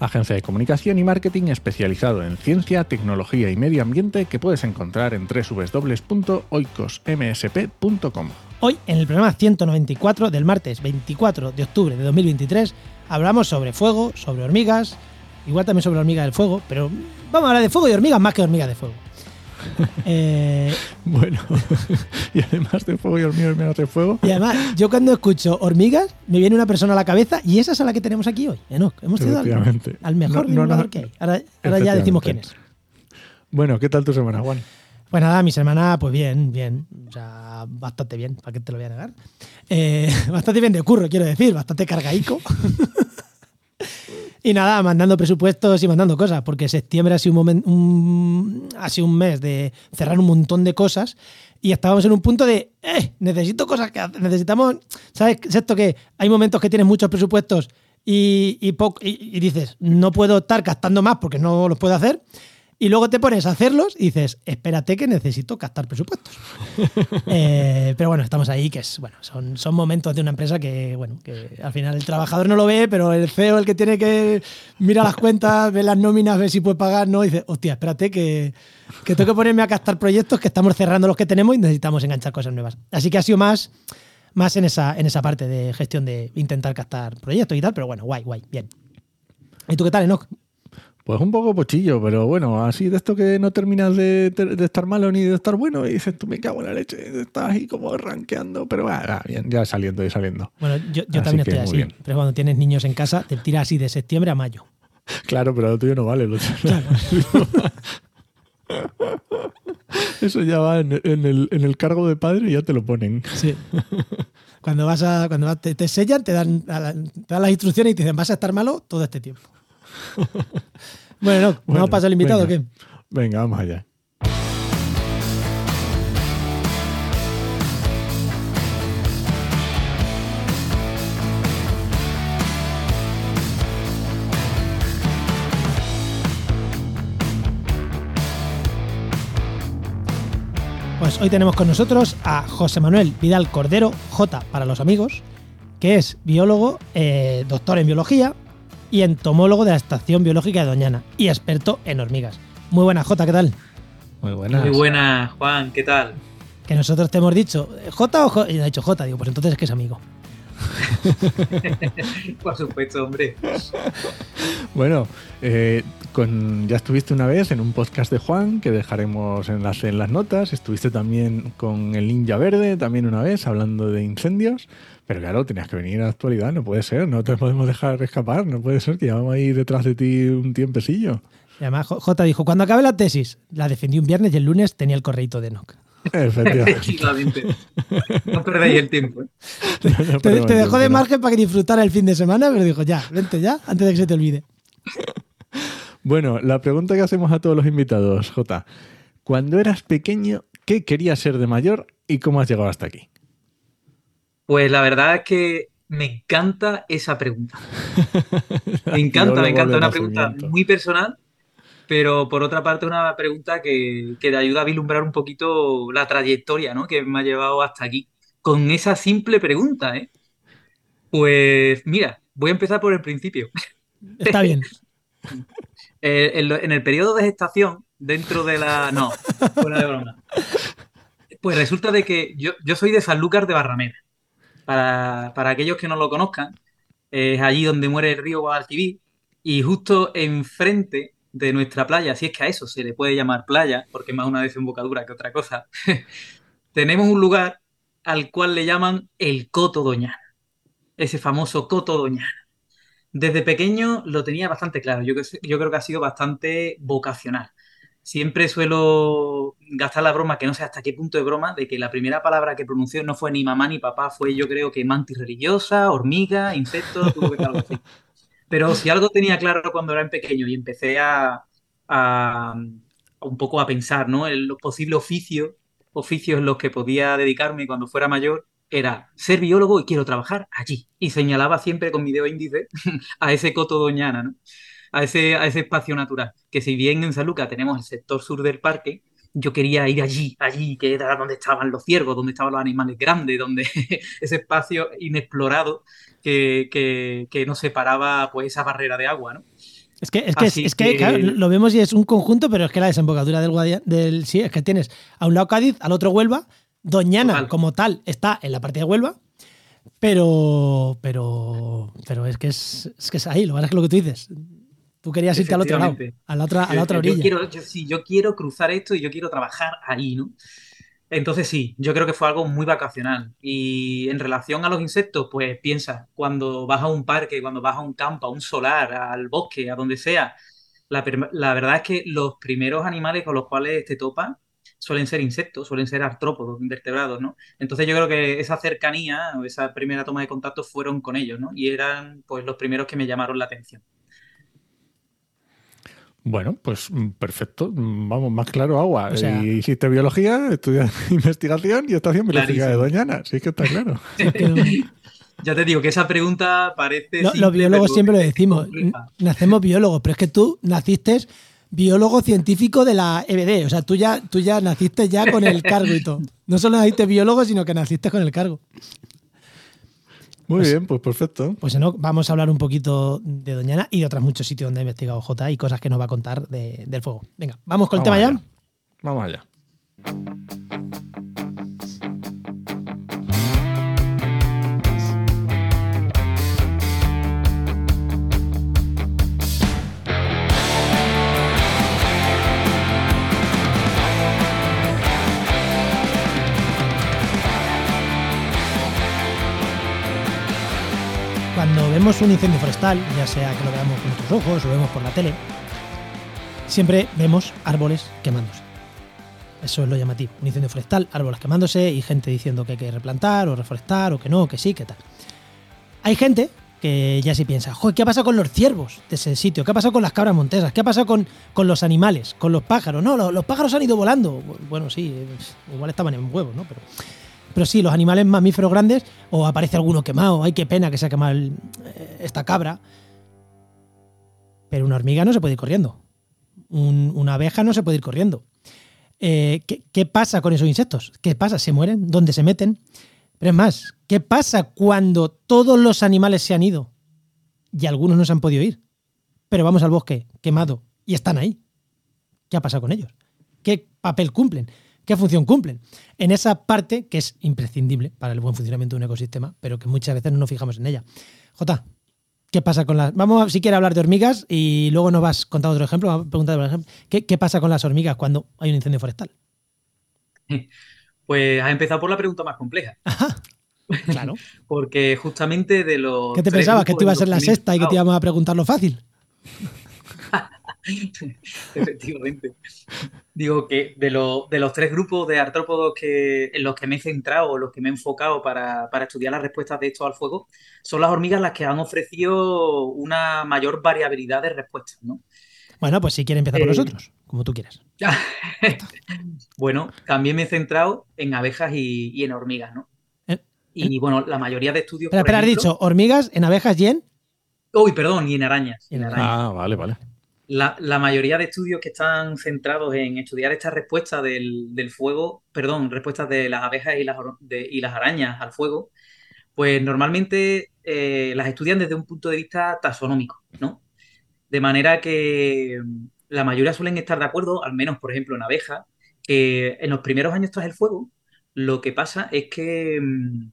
Agencia de comunicación y marketing especializado en ciencia, tecnología y medio ambiente que puedes encontrar en www.oikosmsp.com. Hoy, en el programa 194 del martes 24 de octubre de 2023, hablamos sobre fuego, sobre hormigas, igual también sobre hormigas del fuego, pero vamos a hablar de fuego y hormigas más que hormigas de fuego. Eh, Bueno, y además de fuego y hormigas menos de fuego, y además, yo cuando escucho hormigas, me viene una persona a la cabeza y esa es a la que tenemos aquí hoy. Enoch, hemos ido al, al mejor No, no, divulgador no. que hay. Ahora, ahora ya decimos quién es. Bueno, ¿qué tal tu semana, Juan? Pues nada, mi semana, pues bien, bien. O sea, bastante bien, ¿para qué te lo voy a negar? Eh, bastante bien de curro, quiero decir, bastante cargaico. Y nada, mandando presupuestos y mandando cosas, porque septiembre ha sido un, ha sido un mes de cerrar un montón de cosas y estábamos en un punto de, eh, necesito cosas que necesitamos, ¿sabes? Es esto que hay momentos que tienes muchos presupuestos y, y- y dices, no puedo estar gastando más porque no los puedo hacer. Y luego te pones a hacerlos y dices, espérate que necesito gastar presupuestos. Eh, pero bueno, estamos ahí, que es, bueno, son, son momentos de una empresa que, bueno, que al final el trabajador no lo ve, pero el CEO, el que tiene que mirar las cuentas, ver las nóminas, ver si puede pagar, no, y dice, hostia, espérate que, que tengo que ponerme a gastar proyectos, que estamos cerrando los que tenemos y necesitamos enganchar cosas nuevas. Así que ha sido más, más en, esa, en esa parte de gestión de intentar captar proyectos y tal, pero bueno, guay, guay, bien. ¿Y tú qué tal, Enoch? Pues un poco pochillo, pero bueno, así de esto que no terminas de, de estar malo ni de estar bueno y dices, tú me cago en la leche, estás ahí como rankeando, pero va, va, bien, ya saliendo y saliendo. Bueno, yo, también estoy así, bien. pero cuando tienes niños en casa te tiras así de septiembre a mayo. Claro, pero lo tuyo no vale. Lo tuyo- Eso ya va en, en el, en el cargo de padre y ya te lo ponen. Sí. Cuando vas a, cuando te, te sellan, te dan, te dan las instrucciones y te dicen vas a estar malo todo este tiempo. Bueno, no, Bueno, ¿vamos a pasar al invitado o venga. qué? Venga, vamos allá. Pues hoy tenemos con nosotros a José Manuel Vidal Cordero, J para los amigos, que es biólogo, eh, doctor en biología y entomólogo de la Estación Biológica de Doñana y experto en hormigas. Muy buena, J, ¿qué tal? Muy buenas. Muy buenas, Juan, ¿qué tal? Que nosotros te hemos dicho, ¿J o J? Y ha dicho J, digo, pues entonces es que es amigo. Por supuesto, hombre. Bueno, eh, con, ya estuviste una vez en un podcast de Juan, que dejaremos enlace en las notas. Estuviste también con el Ninja Verde, también una vez, hablando de incendios. Pero claro, tenías que venir a la actualidad, no puede ser, no te podemos dejar escapar, no puede ser que llevamos ahí detrás de ti un tiempecillo. Y además J J dijo, cuando acabe la tesis, la defendí un viernes y el lunes tenía el correíto de Enoch. Efectivamente. No perdéis el tiempo. ¿eh? No Te, te dejó de tiempo, ¿no? margen para que disfrutara el fin de semana, pero dijo, ya, vente ya, antes de que se te olvide. Bueno, la pregunta que hacemos a todos los invitados, Jota. Cuando eras pequeño, ¿qué querías ser de mayor y cómo has llegado hasta aquí? Pues la verdad es que me encanta esa pregunta. Me encanta, me encanta. Una pregunta muy personal, pero por otra parte una pregunta que, que te ayuda a vislumbrar un poquito la trayectoria ¿no? que me ha llevado hasta aquí. Con esa simple pregunta, ¿eh? Pues mira, voy a empezar por el principio. Está bien. Eh, en el periodo de gestación, dentro de la... No, fuera de broma. Pues resulta de que yo, yo soy de Sanlúcar de Barrameda. Para, aquellos que no lo conozcan, es allí donde muere el río Guadalquivir y justo enfrente de nuestra playa, si es que a eso se le puede llamar playa, porque es más una desembocadura que otra cosa, tenemos un lugar al cual le llaman el Coto Doñana, ese famoso Coto Doñana. Desde pequeño lo tenía bastante claro. Yo, yo creo que ha sido bastante vocacional. Siempre suelo gastar la broma, que no sé hasta qué punto de broma, de que la primera palabra que pronunció no fue ni mamá ni papá, fue yo creo que mantis religiosa, hormiga, insecto, algo así. Pero si algo tenía claro cuando era pequeño y empecé a, a- a un poco a pensar, ¿no? El posible oficio oficios en los que podía dedicarme cuando fuera mayor era ser biólogo y quiero trabajar allí. Y señalaba siempre con mi dedo índice a ese coto doñana, ¿no? A, ese, a ese espacio natural. Que si bien en San Lucas tenemos el sector sur del parque, yo quería ir allí, allí, que era donde estaban los ciervos, donde estaban los animales grandes, donde ese espacio inexplorado que, que, que nos separaba pues esa barrera de agua, ¿no? Es que, es que, es que, claro, lo vemos y es un conjunto, pero es que la desembocadura del Guadiana, del sí, es que tienes a un lado Cádiz, al otro Huelva, Doñana como tal está en la parte de Huelva, pero pero pero es que es, es que es ahí, lo que es lo que tú dices. Tú querías irte al otro lado, a la otra, a la otra orilla. Yo quiero, sí, yo quiero cruzar esto y yo quiero trabajar ahí, ¿no? Entonces sí, yo creo que fue algo muy vacacional. Y en relación a los insectos, pues piensa, cuando vas a un parque, cuando vas a un campo, a un solar, al bosque, a donde sea, la, la verdad es que los primeros animales con los cuales te topas suelen ser insectos, suelen ser artrópodos, invertebrados, ¿no? Entonces yo creo que esa cercanía o esa primera toma de contacto fueron con ellos, ¿no? Y eran pues los primeros que me llamaron la atención. Bueno, pues mm, perfecto. Mm, vamos, más claro agua. hiciste biología, estudias investigación y estación biológica de Doñana. Sí que está claro. ya te digo que esa pregunta parece. los biólogos siempre lo decimos. Nacemos biólogos, pero es que tú naciste biólogo científico de la EBD. O sea, tú ya, tú ya naciste ya con el cargo y todo. No solo naciste biólogo, sino que naciste con el cargo. Muy pues bien, pues perfecto. Pues no, vamos a hablar un poquito de Doñana y de otros muchos sitios donde ha investigado J y cosas que nos va a contar del fuego. Venga, vamos con el tema ya. Vamos allá. Cuando vemos un incendio forestal, ya sea que lo veamos con nuestros ojos o lo vemos por la tele, siempre vemos árboles quemándose. Eso es lo llamativo. Un incendio forestal, árboles quemándose y gente diciendo que hay que replantar o reforestar o que no, que sí, que tal. Hay gente que ya sí piensa, Joder, ¿qué ha pasado con los ciervos de ese sitio? ¿Qué ha pasado con las cabras montesas? ¿Qué ha pasado con, con los animales? ¿Con los pájaros? No, los, los, pájaros han ido volando. Bueno, sí, igual estaban en huevos, ¿no? Pero pero sí, los animales mamíferos grandes, o aparece alguno quemado, ay, qué pena que se ha quemado eh, esta cabra. Pero una hormiga no se puede ir corriendo. una abeja no se puede ir corriendo. Eh, ¿qué, pasa con esos insectos? ¿Qué pasa? ¿Se mueren? ¿Dónde se meten? Pero es más, ¿qué pasa cuando todos los animales se han ido y algunos no se han podido ir? Pero vamos al bosque quemado y están ahí. ¿Qué ha pasado con ellos? ¿Qué papel cumplen? Qué función cumplen. En esa parte que es imprescindible para el buen funcionamiento de un ecosistema, pero que muchas veces no nos fijamos en ella. Jota, ¿qué pasa con las... Vamos a, si quieres hablar de hormigas y luego nos vas contando otro ejemplo. Preguntar, por ejemplo, ¿qué, ¿qué pasa con las hormigas cuando hay un incendio forestal? Pues has empezado por la pregunta más compleja. claro. Porque justamente de los... ¿Qué te pensabas? ¿Que tú ibas a ser la sexta y que te íbamos a preguntar lo fácil? Efectivamente. Digo que de, de, los tres grupos de artrópodos que, en los que me he centrado o los que me he enfocado para, estudiar las respuestas de esto al fuego, son las hormigas las que han ofrecido una mayor variabilidad de respuestas, ¿no? Bueno, pues si quieres empezar por nosotros, eh, como tú quieras. bueno, también me he centrado en abejas y, en hormigas, ¿no? Eh, y eh. bueno, la mayoría de estudios. Pero, pero has dicho hormigas, en abejas y en. Uy, perdón, y en arañas. en arañas. Ah, vale, vale. La, mayoría de estudios que están centrados en estudiar esta respuesta del, fuego, perdón, respuestas de las abejas y las, y las arañas al fuego, pues normalmente eh, las estudian desde un punto de vista taxonómico, ¿no? De manera que mm, la mayoría suelen estar de acuerdo, al menos, por ejemplo, en abejas, que en los primeros años tras el fuego, lo que pasa es que mm,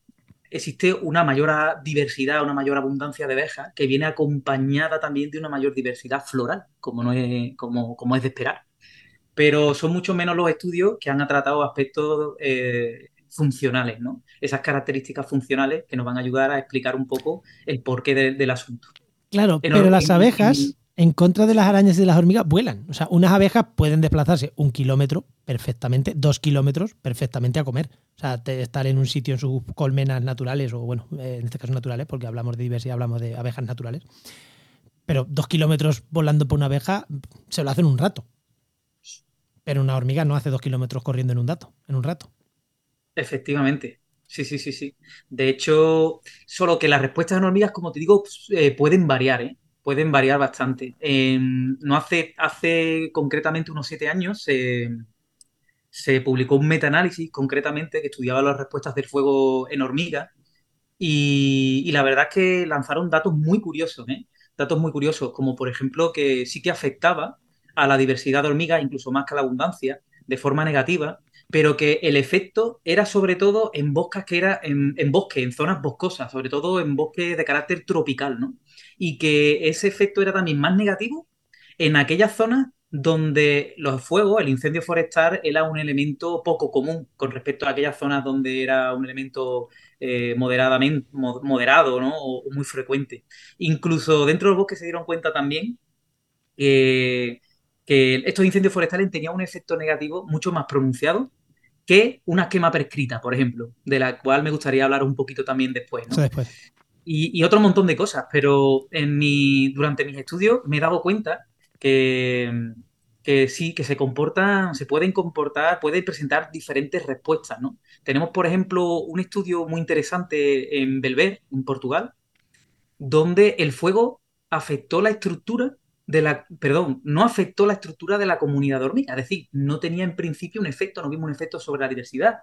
existe una mayor diversidad, una mayor abundancia de abejas que viene acompañada también de una mayor diversidad floral, como, no es, como, como es de esperar. Pero son mucho menos los estudios que han tratado aspectos eh, funcionales, ¿no? Esas características funcionales que nos van a ayudar a explicar un poco el porqué del asunto. Claro, pero las abejas en contra de las arañas y de las hormigas, vuelan. O sea, unas abejas pueden desplazarse un kilómetro perfectamente, dos kilómetros perfectamente a comer. O sea, estar en un sitio en sus colmenas naturales, o bueno, eh, en este caso naturales, porque hablamos de diversidad, hablamos de abejas naturales. Pero dos kilómetros volando por una abeja se lo hacen un rato. Pero una hormiga no hace dos kilómetros corriendo en un dato, en un rato. Efectivamente. Sí, sí, sí, sí. De hecho, solo que las respuestas en hormigas, como te digo, pues, eh, pueden variar, ¿eh? Pueden variar bastante. no hace, hace concretamente unos siete años se publicó un metaanálisis concretamente que estudiaba las respuestas del fuego en hormigas y, la verdad es que lanzaron datos muy curiosos, ¿eh? Datos muy curiosos, como por ejemplo que sí que afectaba a la diversidad de hormigas, incluso más que a la abundancia, de forma negativa, pero que el efecto era sobre todo en bosques que era en, en bosques, en zonas boscosas, sobre todo en bosques de carácter tropical, ¿no? Y que ese efecto era también más negativo en aquellas zonas donde los fuegos, el incendio forestal, era un elemento poco común con respecto a aquellas zonas donde era un elemento eh, moderadamente, moderado ¿no? o, muy frecuente. Incluso dentro del bosque se dieron cuenta también que estos incendios forestales tenían un efecto negativo mucho más pronunciado que una quema prescrita, por ejemplo, de la cual me gustaría hablar un poquito también después. Y, otro montón de cosas, pero en mi, durante mis estudios me he dado cuenta que, que sí, que se comportan, se pueden comportar, pueden presentar diferentes respuestas, ¿no? Tenemos, por ejemplo, un estudio muy interesante en Belver, en Portugal, donde el fuego afectó la estructura de la, perdón, no afectó la estructura de la comunidad de hormigas, es decir, no tenía en principio un efecto, no vimos un efecto sobre la diversidad,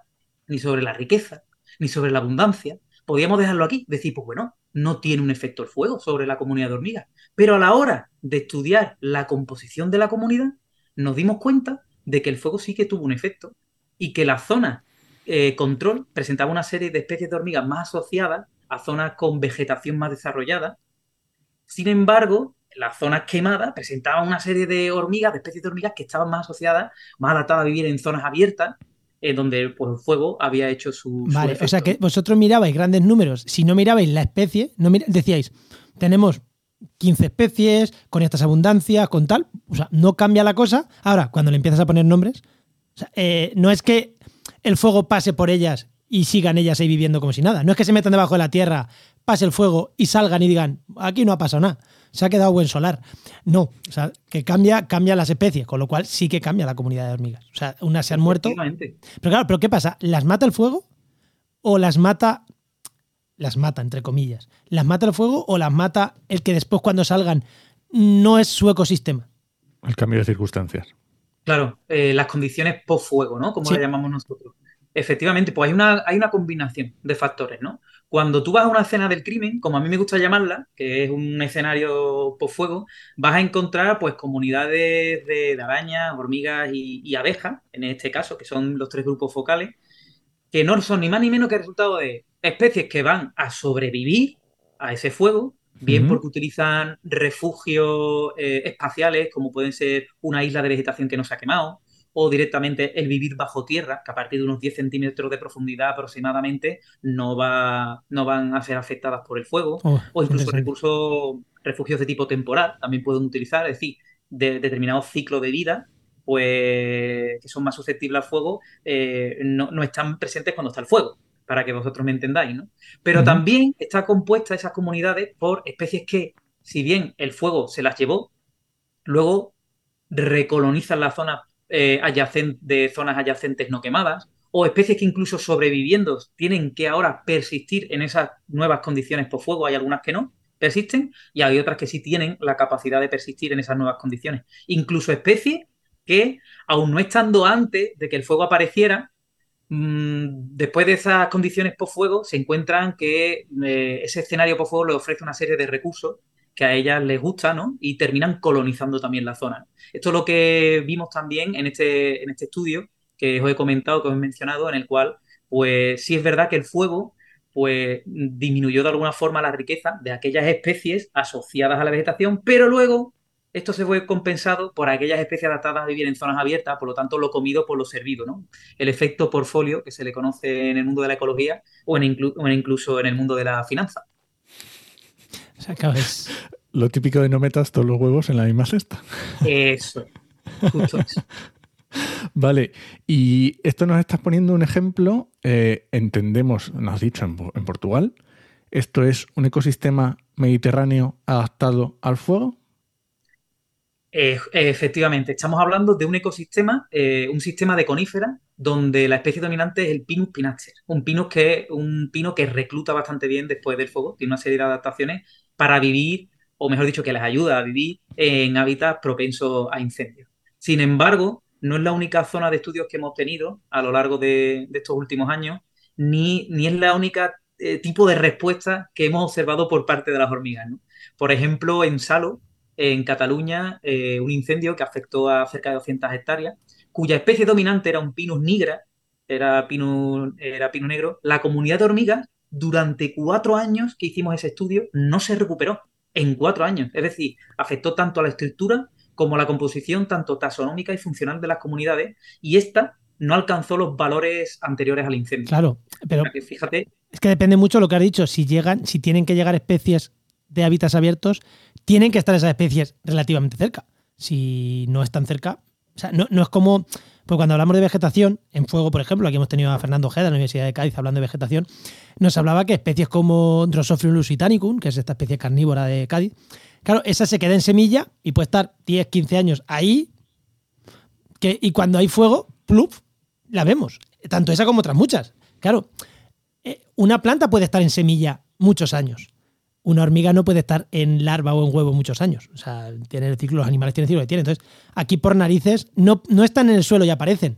ni sobre la riqueza, ni sobre la abundancia. Podríamos dejarlo aquí, decir, pues bueno, no tiene un efecto el fuego sobre la comunidad de hormigas, pero a la hora de estudiar la composición de la comunidad, nos dimos cuenta de que el fuego sí que tuvo un efecto y que la zona eh, control presentaba una serie de especies de hormigas más asociadas a zonas con vegetación más desarrollada. Sin embargo, las zonas quemadas presentaban una serie de hormigas, de especies de hormigas que estaban más asociadas, más adaptadas a vivir en zonas abiertas, en donde pues, el fuego había hecho su. Vale, o sea que vosotros mirabais grandes números. Si no mirabais la especie, no decíais, tenemos 15 especies, con estas abundancias, con tal. O sea, no cambia la cosa. Ahora, cuando le empiezas a poner nombres, eh, no es que el fuego pase por ellas y sigan ellas ahí viviendo como si nada. No es que se metan debajo de la tierra, pase el fuego y salgan y digan, aquí no ha pasado nada, se ha quedado buen solar. No, o sea, que cambia, cambia las especies, con lo cual sí que cambia la comunidad de hormigas. O sea, unas se han muerto. Pero claro, ¿pero qué pasa? ¿Las mata el fuego o las mata las mata, entre comillas. ¿Las mata el fuego o las mata el que después cuando salgan no es su ecosistema? El cambio de circunstancias. Claro, eh, las condiciones post-fuego, ¿no? Como le llamamos nosotros. Efectivamente, pues hay una, hay una combinación de factores, ¿no? Cuando tú vas a una escena del crimen, como a mí me gusta llamarla, que es un escenario post-fuego, vas a encontrar pues comunidades de, arañas, hormigas y, y, abejas, en este caso, que son los tres grupos focales, que no son ni más ni menos que el resultado de especies que van a sobrevivir a ese fuego, bien porque utilizan refugios eh, espaciales, como pueden ser una isla de vegetación que no se ha quemado, o directamente el vivir bajo tierra, que a partir de unos 10 centímetros de profundidad aproximadamente no, va, no van a ser afectadas por el fuego, oh, o incluso recursos, refugios de tipo temporal también pueden utilizar, es decir, de determinados ciclos de vida pues que son más susceptibles al fuego, eh, no, están presentes cuando está el fuego, para que vosotros me entendáis, ¿no? Pero también está compuesta esas comunidades por especies que, si bien el fuego se las llevó, luego recolonizan las zonas eh, de zonas adyacentes no quemadas, o especies que incluso sobreviviendo tienen que ahora persistir en esas nuevas condiciones por fuego, hay algunas que no, persisten, y hay otras que sí tienen la capacidad de persistir en esas nuevas condiciones. Incluso especies que, aún no estando antes de que el fuego apareciera, mm, después de esas condiciones por fuego, se encuentran que eh, ese escenario por fuego le ofrece una serie de recursos que a ellas les gusta, ¿no? Y terminan colonizando también la zona. Esto es lo que vimos también en este, en este estudio que os he comentado, que os he mencionado, en el cual, pues sí es verdad que el fuego pues disminuyó de alguna forma la riqueza de aquellas especies asociadas a la vegetación, pero luego esto se fue compensado por aquellas especies adaptadas a vivir en zonas abiertas, por lo tanto lo comido por lo servido, ¿no? El efecto portfolio que se le conoce en el mundo de la ecología o, en incluso en el mundo de la finanza. O sea, es... Lo típico de no metas todos los huevos en la misma cesta. Eso, justo eso. Vale, y esto nos estás poniendo un ejemplo, eh, entendemos, nos has dicho en Portugal, esto es un ecosistema mediterráneo adaptado al fuego. Eh, efectivamente, estamos hablando de un ecosistema, eh, un sistema de coníferas donde la especie dominante es el Pinus pinaster, un pinus que un pino que recluta bastante bien después del fuego, tiene una serie de adaptaciones para vivir, o mejor dicho, que les ayuda a vivir en hábitats propensos a incendios. Sin embargo, no es la única zona de estudios que hemos tenido a lo largo de, estos últimos años, ni, ni es la única eh, tipo de respuesta que hemos observado por parte de las hormigas. Por ejemplo, en Salo, en Cataluña, eh, un incendio que afectó a cerca de 200 hectáreas, cuya especie dominante era un Pinus nigra, era era Pinus negro. La comunidad de hormigas, durante cuatro años que hicimos ese estudio, no se recuperó. En cuatro años. Es decir, afectó tanto a la estructura como a la composición, tanto taxonómica y funcional de las comunidades, y esta no alcanzó los valores anteriores al incendio. Claro, pero fíjate. Es que depende mucho de lo que has dicho. Si llegan, si tienen que llegar especies de hábitats abiertos, tienen que estar esas especies relativamente cerca. Si no están cerca, o sea, no, es como, pues cuando hablamos de vegetación, en fuego, por ejemplo, aquí hemos tenido a Fernando Ojeda de la Universidad de Cádiz hablando de vegetación, nos hablaba que especies como Drosophilus lusitanicum, que es esta especie carnívora de Cádiz, claro, esa se queda en semilla y puede estar 10, 15 años ahí, que, y cuando hay fuego, pluf, la vemos. Tanto esa como otras muchas. Claro, eh, una planta puede estar en semilla muchos años una hormiga no puede estar en larva o en huevo muchos años. O sea, tiene el ciclo, los animales tienen el ciclo que tienen. Entonces, aquí por narices no, no están en el suelo y aparecen.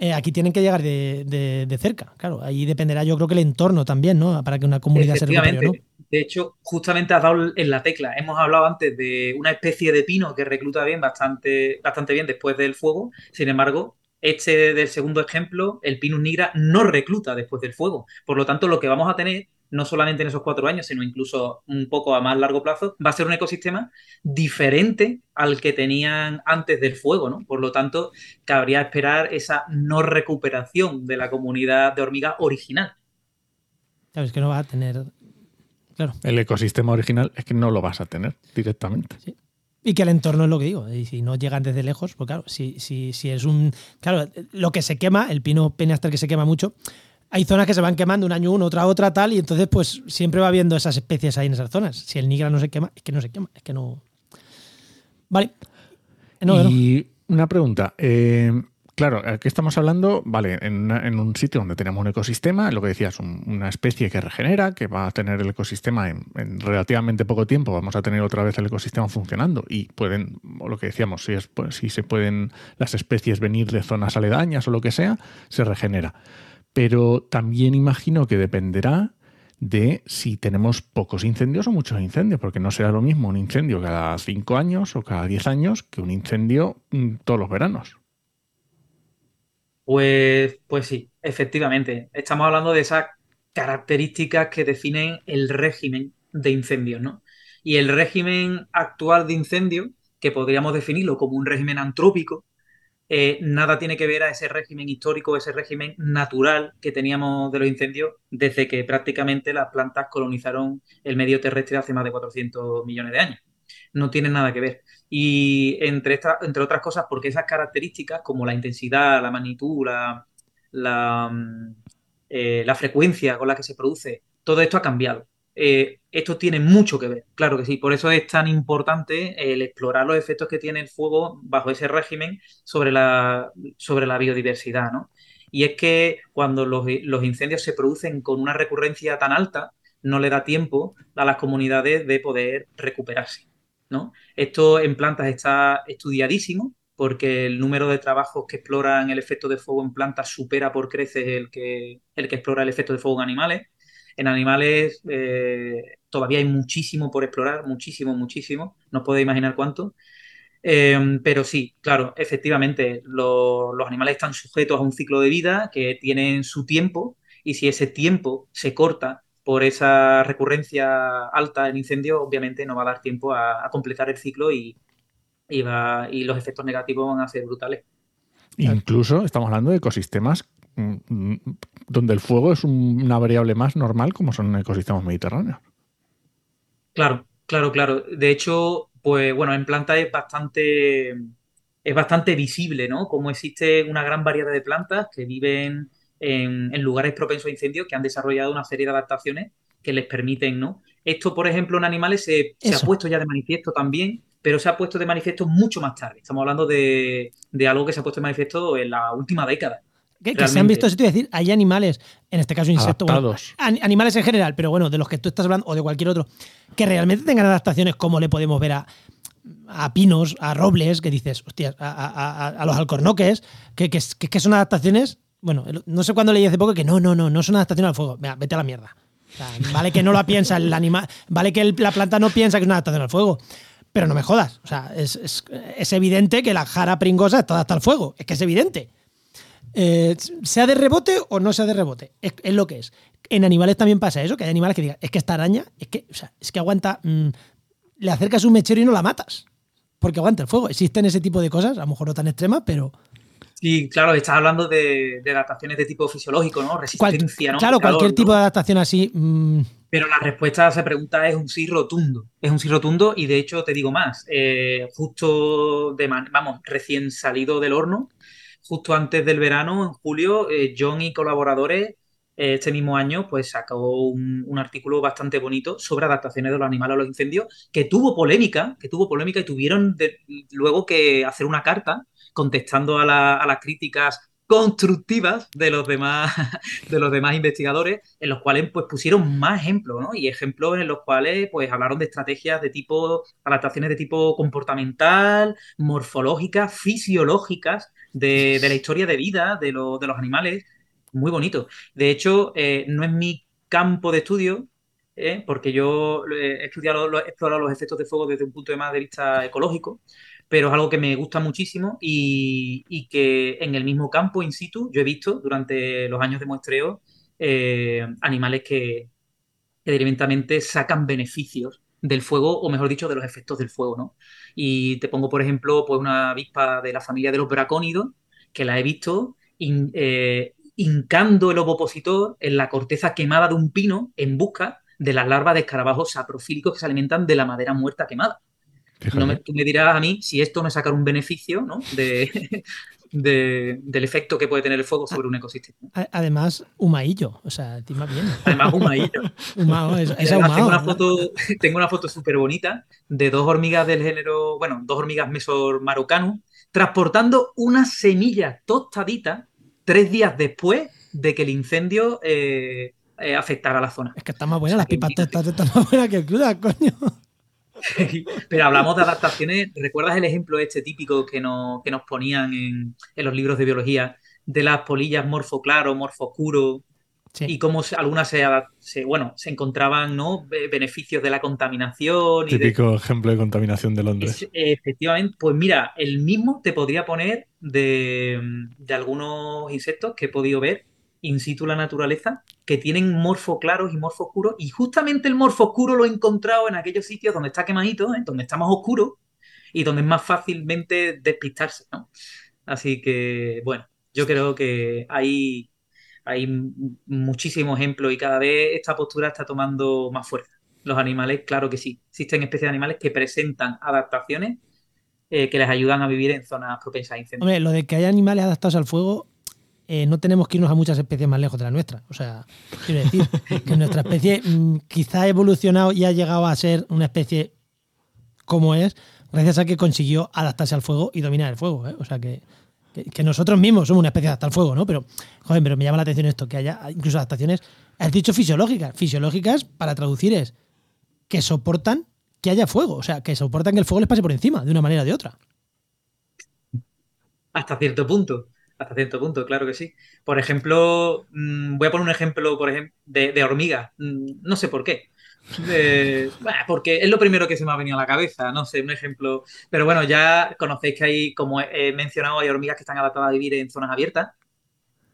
Eh, aquí tienen que llegar de, cerca. Claro, ahí dependerá yo creo que el entorno también, ¿no? Para que una comunidad se recupere. De hecho, justamente has dado en la tecla. Hemos hablado antes de una especie de pino que recluta bien, bastante, bastante bien después del fuego. Sin embargo, este del segundo ejemplo, el Pinus nigra, no recluta después del fuego. Por lo tanto, lo que vamos a tener no solamente en esos cuatro años, sino incluso un poco a más largo plazo, va a ser un ecosistema diferente al que tenían antes del fuego, ¿no? Por lo tanto, cabría esperar esa no recuperación de la comunidad de hormigas original. Sabes que no va a tener. Claro. El ecosistema original es que no lo vas a tener directamente. Y que el entorno es lo que digo. Y si no llegan desde lejos, pues claro, si, si, si es un. Claro, lo que se quema, el pino penastre que se quema mucho, hay zonas que se van quemando un año uno, otra otra, tal, y entonces pues siempre va habiendo esas especies ahí en esas zonas. Si el nigra no se quema, es que no se quema, es que no... Vale. y una pregunta. Eh, claro, aquí estamos hablando, vale, en, un sitio donde tenemos un ecosistema, lo que decías, una especie que regenera, que va a tener el ecosistema en, relativamente poco tiempo, vamos a tener otra vez el ecosistema funcionando y pueden, lo que decíamos, es, pues, si se pueden las especies venir de zonas aledañas o lo que sea, se regenera pero también imagino que dependerá de si tenemos pocos incendios o muchos incendios, porque no será lo mismo un incendio cada cinco años o cada diez años que un incendio mm, todos los veranos. Pues, pues sí, efectivamente. Estamos hablando de esas características que definen el régimen de incendios, ¿no? Y el régimen actual de incendio, que podríamos definirlo como un régimen antrópico, eh, nada tiene que ver a ese régimen histórico, ese régimen natural que teníamos de los incendios desde que prácticamente las plantas colonizaron el medio terrestre hace más de 400 millones de años. No tienen nada que ver. Y entre, entre otras cosas, porque esas características como la intensidad, la magnitud, la, mm, eh, la frecuencia con la que se produce, todo esto ha cambiado. Eh, esto tiene mucho que ver, claro que sí. Por eso es tan importante el explorar los efectos que tiene el fuego bajo ese régimen sobre la, sobre la biodiversidad, ¿no? Y es que cuando los, incendios se producen con una recurrencia tan alta, no le da tiempo a las comunidades de poder recuperarse, ¿no? Esto en plantas está estudiadísimo porque el número de trabajos que exploran el efecto de fuego en plantas supera por creces el que, el que explora el efecto de fuego en animales. En animales eh, todavía hay muchísimo por explorar, muchísimo, muchísimo. No puedo imaginar cuánto. Em, pero sí, claro, efectivamente, los animales están sujetos a un ciclo de vida que tienen su tiempo y si ese tiempo se corta por esa recurrencia alta en incendio, obviamente no va a dar tiempo a, completar el ciclo y, los efectos negativos van a ser brutales. Incluso estamos hablando de ecosistemas donde el fuego es una variable más normal como son ecosistemas mediterráneos. Claro, claro, claro. De hecho, pues bueno, en planta es bastante, es bastante visible, ¿no? Como existe una gran variedad de plantas que viven en, lugares propensos a incendios que han desarrollado una serie de adaptaciones que les permiten, ¿no? Esto, por ejemplo, en animales se, ha puesto ya de manifiesto también pero se ha puesto de manifiesto mucho más tarde. Estamos hablando de, algo que se ha puesto de manifiesto en la última década. Que, se han visto, eso te iba a decir, hay animales, en este caso insectos, animales en general, pero bueno, de los que tú estás hablando o de cualquier otro, que realmente tengan adaptaciones como le podemos ver a, a pinos, a robles, que dices, hostias, a, los alcornoques, que, que, son adaptaciones. Bueno, no sé cuándo leí hace poco que no, no, no, no son adaptaciones al fuego. vete a la mierda. vale que no lo piensa el animal, vale que la planta no piensa que es una adaptación al fuego, pero no me jodas. O sea, es, evidente que la jara pringosa está adaptada al fuego. Es que es evidente. Eh, sea de rebote o no sea de rebote. Es, lo que es. En animales también pasa eso, que hay animales que digan, es que esta araña, es que, o sea, es que aguanta mm, le acercas un mechero y no la matas. Porque aguanta el fuego. Existen ese tipo de cosas, a lo mejor no tan extremas, pero. Sí, claro, estás hablando de, adaptaciones de tipo fisiológico, ¿no? Resistencia, ¿no? Claro, cualquier tipo de adaptación así. Mm. Pero la respuesta a esa pregunta es un sí rotundo. Es un sí rotundo y de hecho te digo más. Eh, justo de vamos, recién salido del horno, justo antes del verano, en julio, eh, John y colaboradores este mismo año pues sacó un, artículo bastante bonito sobre adaptaciones de los animales a los incendios, que tuvo polémica, que tuvo polémica y tuvieron luego que hacer una carta contestando a, las críticas constructivas de los demás de los demás investigadores en los cuales pues pusieron más ejemplos ¿no? y ejemplos en los cuales pues hablaron de estrategias de tipo adaptaciones de tipo comportamental morfológicas fisiológicas de, la historia de vida de, de los animales muy bonito. De hecho, eh, no es mi campo de estudio, eh, porque yo he estudiado, he explorado los efectos de fuego desde un punto de, más de vista ecológico, pero es algo que me gusta muchísimo y, que en el mismo campo in situ yo he visto durante los años de muestreo eh, animales que, que directamente sacan beneficios del fuego, o mejor dicho, de los efectos del fuego, ¿no? Y te pongo, por ejemplo, pues una avispa de la familia de los bracónidos, que la he visto hincando el ovopositor en la corteza quemada de un pino en busca de las larvas de escarabajos saprofílicos que se alimentan de la madera muerta quemada. No me, tú me dirás a mí si esto no es sacar un beneficio ¿no? de, del efecto que puede tener el fuego sobre un ecosistema. Además, humaillo, o sea, estima bien. Además, humaillo. es, tengo, una foto, tengo una foto súper bonita de dos hormigas del género, bueno, dos hormigas mesor marocanum, transportando una semilla tostadita tres días después de que el incendio eh, eh, afectara la zona. Es que está más buena, las pipas están más buenas que crudas, coño. Pero hablamos de adaptaciones. ¿Recuerdas el ejemplo este típico que nos, que nos ponían en, en, los libros de biología de las polillas morfo claro, morfo oscuro? y cómo algunas se, bueno, se encontraban ¿no? beneficios de la contaminación. Típico ejemplo de contaminación de Londres. efectivamente, pues mira, el mismo te podría poner de, algunos insectos que he podido ver in situ la naturaleza que tienen morfo claros y morfo oscuros y justamente el morfo oscuro lo he encontrado en aquellos sitios donde está quemadito, ¿eh? donde está más oscuro y donde es más fácilmente despistarse, ¿no? Así que, bueno, yo creo que hay hay muchísimos ejemplos y cada vez esta postura está tomando más fuerza. Los animales, claro que sí. Existen especies de animales que presentan adaptaciones eh, que les ayudan a vivir en zonas propensas a incendios. Hombre, lo de que hay animales adaptados al fuego, eh, no tenemos que irnos a muchas especies más lejos de la nuestra. O sea, quiero decir que nuestra especie mm, quizá ha evolucionado y ha llegado a ser una especie como es, gracias a que consiguió adaptarse al fuego y dominar el fuego. ¿eh? O sea que que, nosotros mismos somos una especie de hasta el fuego, ¿no? Pero, joder, pero me llama la atención esto, que haya incluso adaptaciones, has dicho fisiológicas. Fisiológicas, para traducir, es que soportan que haya fuego, o sea, que soportan que el fuego les pase por encima, de una manera o de otra. Hasta cierto punto. Hasta cierto punto, claro que sí. Por ejemplo, mm, voy a poner un ejemplo, por ejemplo, de, de hormigas. Mm, no sé por qué porque es lo primero que se me ha venido a la cabeza, no sé, un ejemplo. Pero bueno, ya conocéis que hay, como he mencionado, hay hormigas que están adaptadas a vivir en zonas abiertas,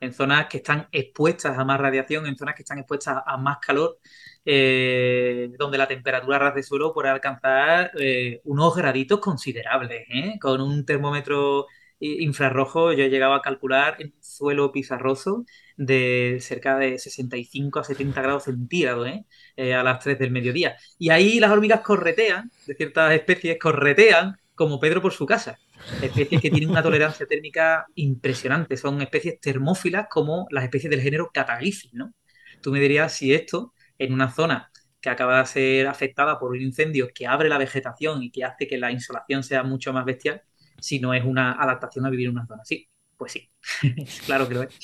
en zonas que están expuestas a más radiación, en zonas que están expuestas a más calor, eh, donde la temperatura ras de suelo puede alcanzar eh, unos graditos considerables. ¿eh? Con un termómetro infrarrojo yo he llegado a calcular en suelo pizarroso de cerca de 65 a 70 grados centígrados ¿eh? Eh, a las 3 del mediodía. Y ahí las hormigas corretean, de ciertas especies corretean como Pedro por su casa. Especies que tienen una tolerancia térmica impresionante. Son especies termófilas como las especies del género Cataglyphis, ¿no? Tú me dirías si esto, en una zona que acaba de ser afectada por un incendio que abre la vegetación y que hace que la insolación sea mucho más bestial, si no es una adaptación a vivir en una zona así. Pues sí, claro que lo es.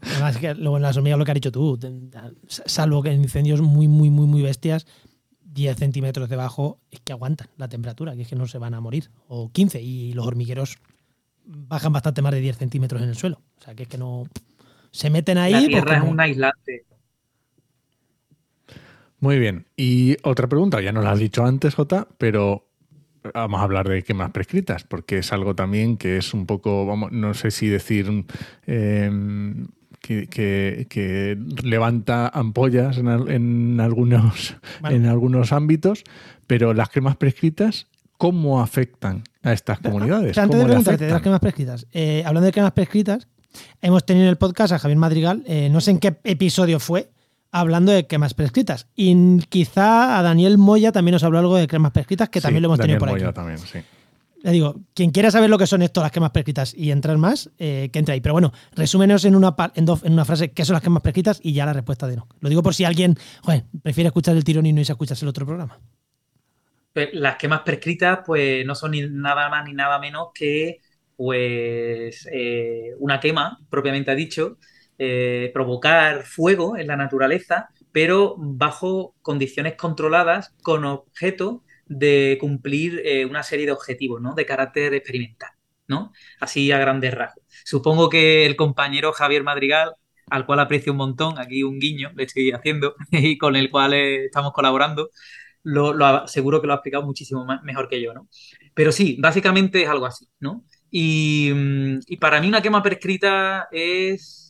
Además, que luego en las hormigas lo que has dicho tú, salvo que en incendios muy, muy, muy, muy bestias, 10 centímetros debajo es que aguantan la temperatura, que es que no se van a morir. O 15, y los hormigueros bajan bastante más de 10 centímetros en el suelo. O sea, que es que no. Se meten ahí. La tierra es un aislante. Muy bien. Y otra pregunta, ya no la has dicho antes, Jota, pero vamos a hablar de quemas prescritas, porque es algo también que es un poco, vamos, no sé si decir em, que, levanta ampollas en, algunos, en algunos ámbitos, pero las cremas prescritas, ¿cómo afectan a estas comunidades? antes de preguntarte de las cremas prescritas, eh, hablando de cremas prescritas, hemos tenido en el podcast a Javier Madrigal, eh, no sé en qué episodio fue, hablando de cremas prescritas. Y quizá a Daniel Moya también nos habló algo de cremas prescritas, que también lo hemos tenido por Moya aquí. También, sí. Le digo, quien quiera saber lo que son esto, las quemas prescritas y entrar más, eh, que entre ahí. Pero bueno, resúmenos en una, en, en, una frase qué son las quemas prescritas y ya la respuesta de no. Lo digo por si alguien prefiere escuchar el tirón y no irse a escucharse el otro programa. Pues las quemas prescritas, pues no son ni nada más ni nada menos que pues eh, una quema, propiamente dicho, eh, provocar fuego en la naturaleza, pero bajo condiciones controladas con objeto de cumplir eh, una serie de objetivos, ¿no? De carácter experimental, ¿no? Así a grandes rasgos. Supongo que el compañero Javier Madrigal, al cual aprecio un montón, aquí un guiño le estoy haciendo y con el cual eh, estamos colaborando, lo, seguro que lo ha explicado muchísimo mejor que yo, ¿no? Pero sí, básicamente es algo así, ¿no? Y, mm, y para mí una quema prescrita es,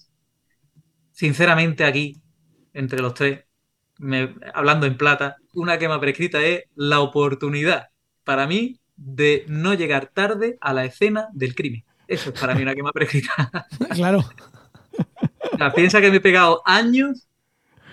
sinceramente aquí, entre los tres, hablando en plata, una quema prescrita es la oportunidad para mí de no llegar tarde a la escena del crimen. Eso es para mí una quema prescrita. Claro. piensa que me he pegado años,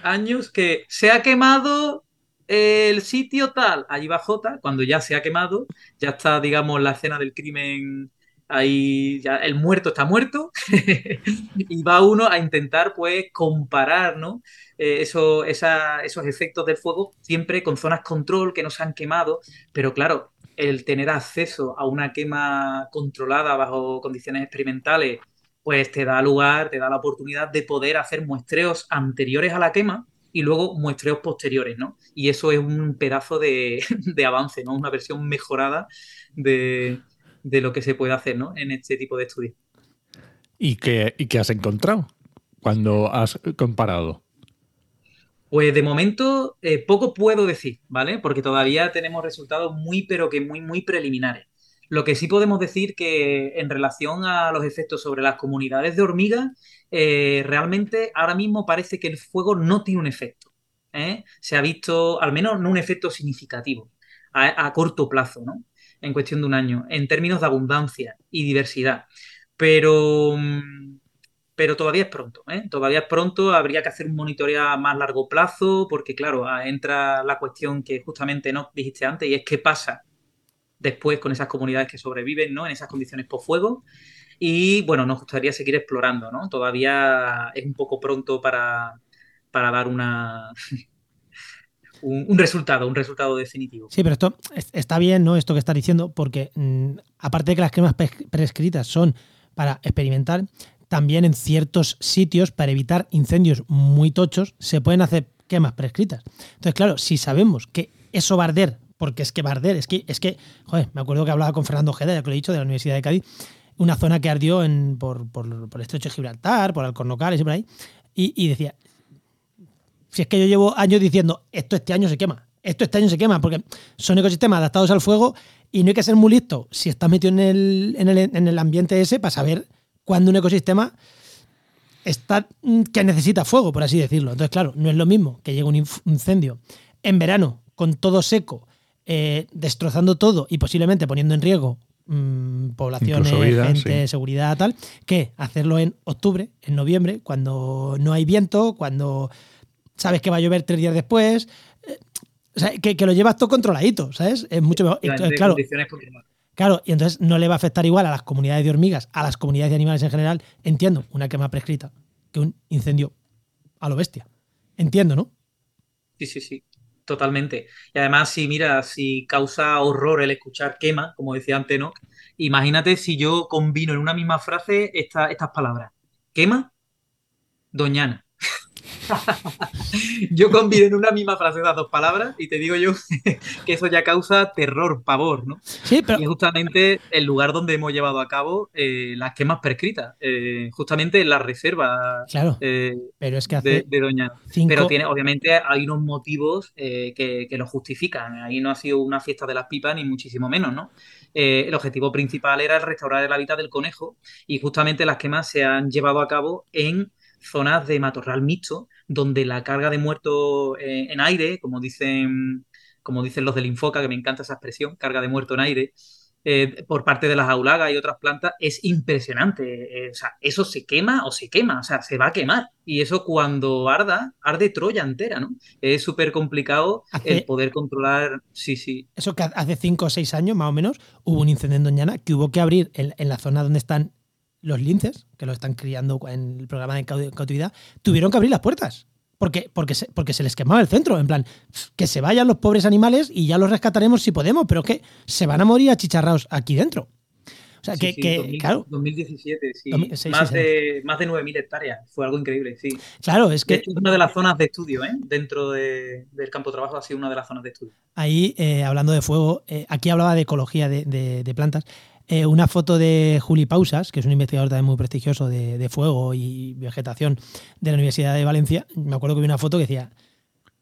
años que se ha quemado el sitio tal, allí va J, cuando ya se ha quemado, ya está, digamos, la escena del crimen ahí ya el muerto está muerto y va uno a intentar pues comparar ¿no? Eh, esos efectos del fuego siempre con zonas control que no se han quemado, pero claro, el tener acceso a una quema controlada bajo condiciones experimentales, pues te da lugar, te da la oportunidad de poder hacer muestreos anteriores a la quema y luego muestreos posteriores, ¿no? Y eso es un pedazo de, de avance, ¿no? Una versión mejorada de, de lo que se puede hacer ¿no? en este tipo de estudios. ¿Y qué, ¿Y qué has encontrado cuando has comparado? Pues de momento eh, poco puedo decir, ¿vale? Porque todavía tenemos resultados muy, pero que muy, muy preliminares. Lo que sí podemos decir que en relación a los efectos sobre las comunidades de hormigas, eh, realmente ahora mismo parece que el fuego no tiene un efecto. ¿eh? Se ha visto, al menos no un efecto significativo a, a corto plazo, ¿no? En cuestión de un año, en términos de abundancia y diversidad. Pero, mm, pero todavía es pronto, ¿eh? Todavía es pronto, habría que hacer un monitoreo a más largo plazo, porque claro, entra la cuestión que justamente no dijiste antes, y es qué pasa después con esas comunidades que sobreviven, ¿no? En esas condiciones post-fuego. Y bueno, nos gustaría seguir explorando, ¿no? Todavía es un poco pronto para, para dar una, un, resultado, un resultado definitivo. Sí, pero esto está bien, ¿no? Esto que estás diciendo, porque mm, aparte de que las cremas prescritas son para experimentar, también en ciertos sitios, para evitar incendios muy tochos, se pueden hacer quemas prescritas. Entonces, claro, si sabemos que eso va a arder, porque es que va a arder, es que, es que, joder, me acuerdo que hablaba con Fernando Ojeda, ya que lo he dicho, de la Universidad de Cádiz, una zona que ardió en, por, por, el estrecho de Gibraltar, por Alcornocales y por ahí, y decía, si es que yo llevo años diciendo, esto este año se quema, esto este año se quema, porque son ecosistemas adaptados al fuego y no hay que ser muy listo si estás metido en el, en el, ambiente ese para saber cuándo un ecosistema está que necesita fuego, por así decirlo. Entonces, claro, no es lo mismo que llegue un incendio en verano con todo seco, eh, destrozando todo y posiblemente poniendo en riesgo mmm, poblaciones, gente, seguridad, tal, que hacerlo en octubre, en noviembre, cuando no hay viento, cuando sabes que va a llover tres días después. Eh, o sea, que, lo llevas todo controladito, ¿sabes? Es mucho mejor. claro, claro, y entonces no le va a afectar igual a las comunidades de hormigas, a las comunidades de animales en general. Entiendo, una quema prescrita que un incendio a lo bestia. Entiendo, ¿no? Sí, sí, sí, totalmente. Y además, si mira, si causa horror el escuchar quema, como decía antes, ¿no? Imagínate si yo combino en una misma frase esta- estas palabras. Quema, doñana. Yo combino en una misma frase esas dos palabras y te digo yo que eso ya causa terror, pavor, ¿no? Sí, pero Y es justamente el lugar donde hemos llevado a cabo eh, las quemas prescritas, eh, justamente en la reserva claro, eh, pero es que hace de, de Doñana. cinco... Pero tiene, obviamente hay unos motivos que, que lo justifican. Ahí no ha sido una fiesta de las pipas, ni muchísimo menos, ¿no? El objetivo principal era el restaurar el hábitat del conejo y justamente las quemas se han llevado a cabo en zonas de matorral mixto, donde la carga de muertos eh, en aire, como dicen, como dicen los del Infoca, que me encanta esa expresión, carga de muerto en aire, eh, por parte de las aulagas y otras plantas es impresionante. Eh, o sea, eso se quema o se quema, o sea, se va a quemar. Y eso cuando arda, arde Troya entera, ¿no? Es súper complicado Hace- el poder controlar. Sí, sí. Eso que hace 5 o 6 años, más o menos, hubo un incendio en Doñana que hubo que abrir en, en la zona donde están los linces, que los están criando en el programa de cau- cautividad, tuvieron que abrir las puertas. Porque, porque, se, porque se les quemaba el centro. En plan, que se vayan los pobres animales y ya los rescataremos si podemos, pero que se van a morir achicharrados aquí dentro. O sea, Sí, que, sí, que, 2000, claro, 2017, sí. 2000, sí, más, de, más de 9.000 hectáreas. Fue algo increíble, sí. claro, es que hecho, es una de las zonas de estudio, ¿eh? Dentro de- del campo de trabajo ha sido una de las zonas de estudio. Ahí, eh, hablando de fuego, eh, aquí hablaba de ecología de, de- de plantas. Eh, una foto de Juli Pausas, que es un investigador también muy prestigioso de, fuego y vegetación de la Universidad de Valencia. Me acuerdo que vi una foto que decía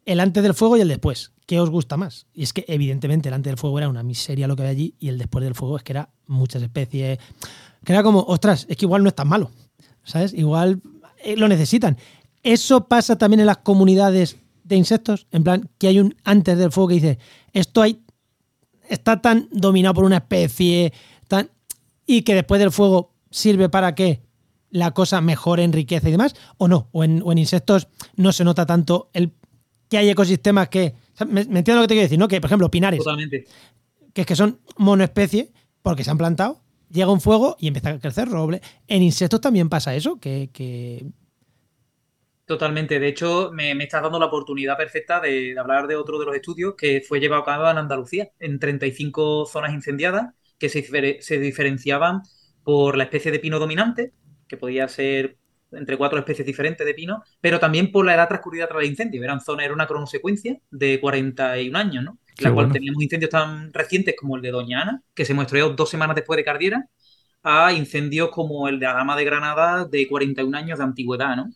el antes del fuego y el después. ¿Qué os gusta más? Y es que, evidentemente, el antes del fuego era una miseria lo que había allí y el después del fuego es que era muchas especies. Que era como, ostras, es que igual no es tan malo. ¿Sabes? Igual eh, lo necesitan. Eso pasa también en las comunidades de insectos. En plan, que hay un antes del fuego que dice, esto hay, está tan dominado por una especie, y que después del fuego sirve para que la cosa mejore en riqueza y demás, o no, o en, o en insectos no se nota tanto el que hay ecosistemas que. o sea, ¿Me, me entiendes lo que te quiero decir? ¿no? Que, por ejemplo, pinares, Totalmente. que es que son monoespecie, porque se han plantado, llega un fuego y empieza a crecer roble. En insectos también pasa eso, que, que Totalmente. De hecho, me, me estás dando la oportunidad perfecta de, de hablar de otro de los estudios que fue llevado a cabo en Andalucía, en 35 zonas incendiadas que se, difere- se diferenciaban por la especie de pino dominante, que podía ser entre cuatro especies diferentes de pino, pero también por la edad transcurrida tras el incendio. Eran zonas, era una cronosecuencia de 41 años, ¿no? La cual bueno. teníamos incendios tan recientes como el de Doña Ana, que se muestreó dos semanas después de Cardiera, a incendios como el de la Dama de Granada de 41 años de antigüedad, ¿no?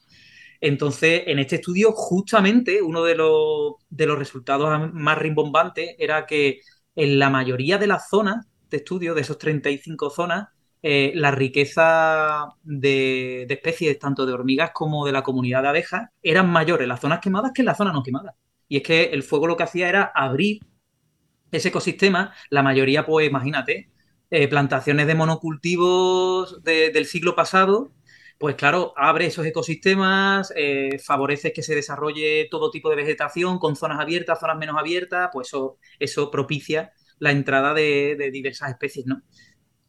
Entonces, en este estudio, justamente uno de los, de los resultados más rimbombantes era que en la mayoría de las zonas de estudio, de esos 35 zonas, eh, la riqueza de, especies, tanto de hormigas como de la comunidad de abejas, eran mayores en las zonas quemadas que en las zonas no quemadas. Y es que el fuego lo que hacía era abrir ese ecosistema, la mayoría, pues imagínate, eh, plantaciones de monocultivos de- del siglo pasado, pues claro, abre esos ecosistemas, eh, favorece que se desarrolle todo tipo de vegetación con zonas abiertas, zonas menos abiertas, pues eso, eso propicia la entrada de, de diversas especies, ¿no?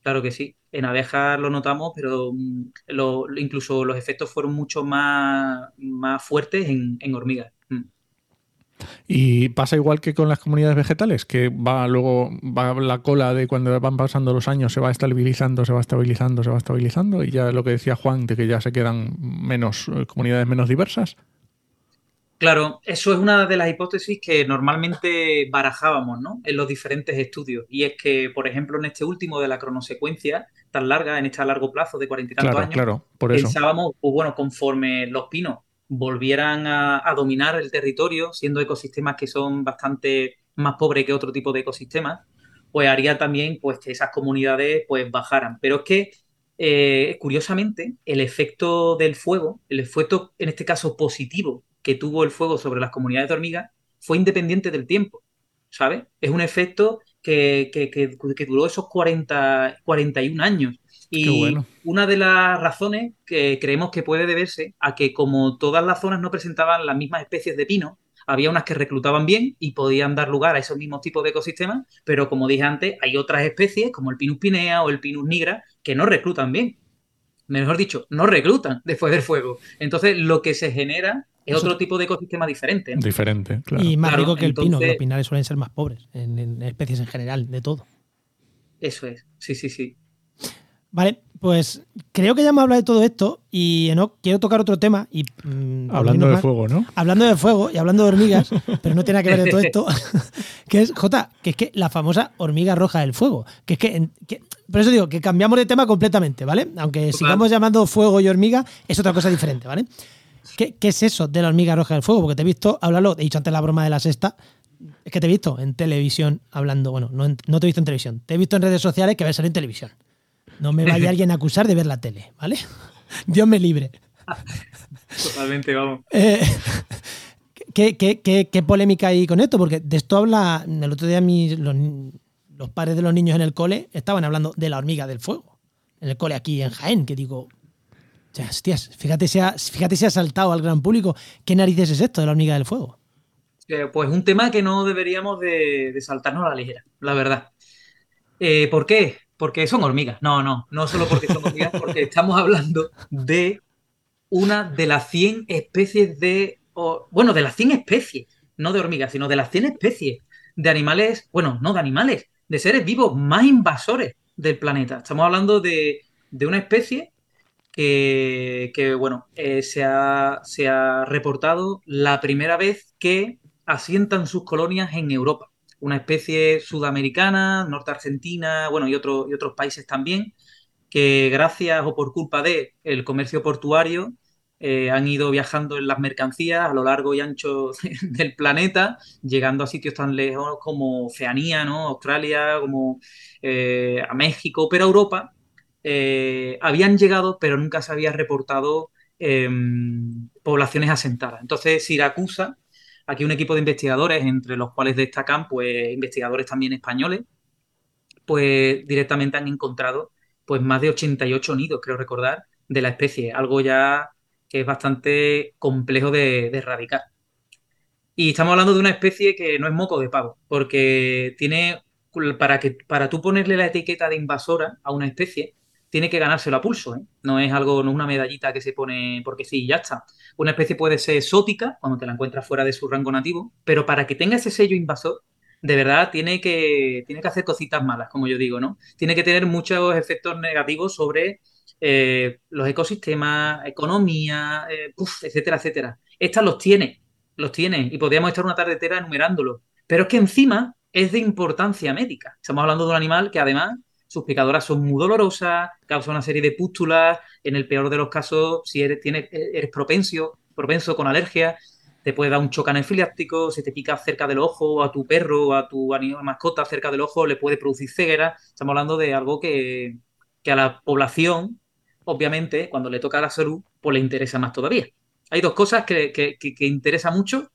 Claro que sí. En abejas lo notamos, pero mm, lo- incluso los efectos fueron mucho más, más fuertes en, en hormigas. Mm. Y pasa igual que con las comunidades vegetales, que va luego va la cola de cuando van pasando los años, se va estabilizando, se va estabilizando, se va estabilizando, y ya lo que decía Juan, de que ya se quedan menos eh, comunidades menos diversas. Claro, eso es una de las hipótesis que normalmente barajábamos, ¿no? En los diferentes estudios. Y es que, por ejemplo, en este último de la cronosecuencia tan larga, en este largo plazo de cuarenta y tantos Claro, años, claro, por eso. pensábamos, pues bueno, conforme los pinos volvieran a, a dominar el territorio, siendo ecosistemas que son bastante más pobres que otro tipo de ecosistemas, pues haría también pues, que esas comunidades pues, bajaran. Pero es que, eh, curiosamente, el efecto del fuego, el efecto, en este caso, positivo que tuvo el fuego sobre las comunidades de hormigas, fue independiente del tiempo, ¿sabes? Es un efecto que, que- que- que duró esos 40, 41 años. Y bueno. una de las razones que creemos que puede deberse a que como todas las zonas no presentaban las mismas especies de pino, había unas que reclutaban bien y podían dar lugar a esos mismos tipos de ecosistemas, pero como dije antes, hay otras especies como el Pinus pinea o el Pinus nigra que no reclutan bien. Mejor dicho, no reclutan después del fuego. Entonces, lo que se genera es otro tipo de ecosistema diferente. ¿no? Diferente, claro. Y más Claro, rico que el pino, que los pinares suelen ser más pobres en, en especies en general, de todo. Eso es, sí, sí, sí. Vale, pues creo que ya hemos hablado de todo esto y Enoch, quiero tocar otro tema y mm, Hablando de más- fuego, ¿no? Hablando de fuego y hablando de hormigas, pero no tiene nada que ver de todo esto, que es, Jota, que es que la famosa hormiga roja del fuego. Que es que, en- que- por eso digo que cambiamos de tema completamente, ¿vale? Aunque sigamos llamando fuego y hormiga, es otra cosa diferente, ¿vale? ¿Qué, qué es eso de la hormiga roja del fuego? Porque te he visto hablarlo, he dicho antes la broma de la sexta, es que te he visto en televisión hablando, bueno, no, en- no te he visto en televisión, te he visto en redes sociales que ves salir en televisión. No me vaya alguien a acusar de ver la tele, ¿vale? Dios me libre. Totalmente, vamos. Eh, ¿qué, qué, qué- qué polémica hay con esto? Porque de esto habla. El otro día mis, los, los padres de los niños en el cole estaban hablando de la hormiga del fuego. En el cole aquí en Jaén, que digo. "Ya, Hostias, fíjate si, ha, fíjate si ha saltado al gran público. ¿Qué narices es esto de la hormiga del fuego? Eh, Pues un tema que no deberíamos de, de saltarnos a la ligera, la verdad. Eh, ¿por qué? Porque son hormigas. No, no, no solo porque son hormigas, porque estamos hablando de una de las 100 especies de... o- bueno, de las 100 especies, no de hormigas, sino de las 100 especies de animales, bueno, no de animales, de seres vivos más invasores del planeta. Estamos hablando de, de una especie que, bueno, eh, se ha, se ha reportado la primera vez que asientan sus colonias en Europa. Una especie sudamericana, norte argentina, bueno, y, y otros países también, que gracias o por culpa de el comercio portuario eh, han ido viajando en las mercancías a lo largo y ancho del planeta, llegando a sitios tan lejos como Oceanía, ¿no? Australia, como eh, a México, pero a Europa eh, habían llegado, pero nunca se había reportado eh, poblaciones asentadas. Entonces, Siracusa, aquí un equipo de investigadores, entre los cuales destacan pues, investigadores también españoles, pues directamente han encontrado pues, más de 88 nidos, creo recordar, de la especie, algo ya que es bastante complejo de, de erradicar. Y estamos hablando de una especie que no es moco de pavo, porque tiene, para, que, para tú ponerle la etiqueta de invasora a una especie, tiene que ganárselo a pulso, ¿eh? No es algo, no una medallita que se pone porque sí, ya está. Una especie puede ser exótica cuando te la encuentras fuera de su rango nativo, pero para que tenga ese sello invasor, de verdad tiene que, tiene que hacer cositas malas, como yo digo, ¿no? Tiene que tener muchos efectos negativos sobre eh, los ecosistemas, economía, eh, etcétera, etcétera. Estas los tiene, los tiene, y podríamos estar una tarde entera enumerándolos. Pero es que encima es de importancia médica. Estamos hablando de un animal que además sus picadoras son muy dolorosas, causa una serie de pústulas, en el peor de los casos, si eres, tienes, eres propenso, propenso con alergia, te puede dar un choque anafiláctico, si te pica cerca del ojo, a tu perro, a tu animal mascota cerca del ojo, le puede producir ceguera. Estamos hablando de algo que, que a la población, obviamente, cuando le toca la salud, pues le interesa más todavía. Hay dos cosas que, que, que interesa mucho.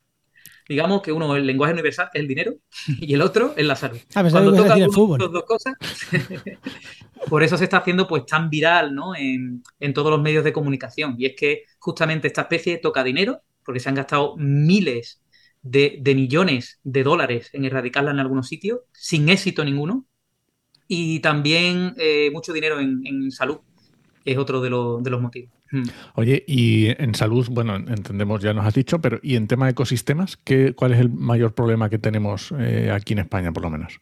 Digamos que uno, el lenguaje universal, es el dinero, y el otro es la salud. Pensaba Cuando a toca el fútbol. las dos cosas, por eso se está haciendo pues tan viral ¿no? en, en todos los medios de comunicación. Y es que justamente esta especie toca dinero, porque se han gastado miles de, de millones de dólares en erradicarla en algunos sitios, sin éxito ninguno, y también eh, mucho dinero en, en salud, es otro de, los- de los motivos. Hmm. Oye, y en salud, bueno, entendemos, ya nos has dicho, pero ¿y en tema de ecosistemas? ¿qué, ¿Cuál es el mayor problema que tenemos eh, aquí en España, por lo menos?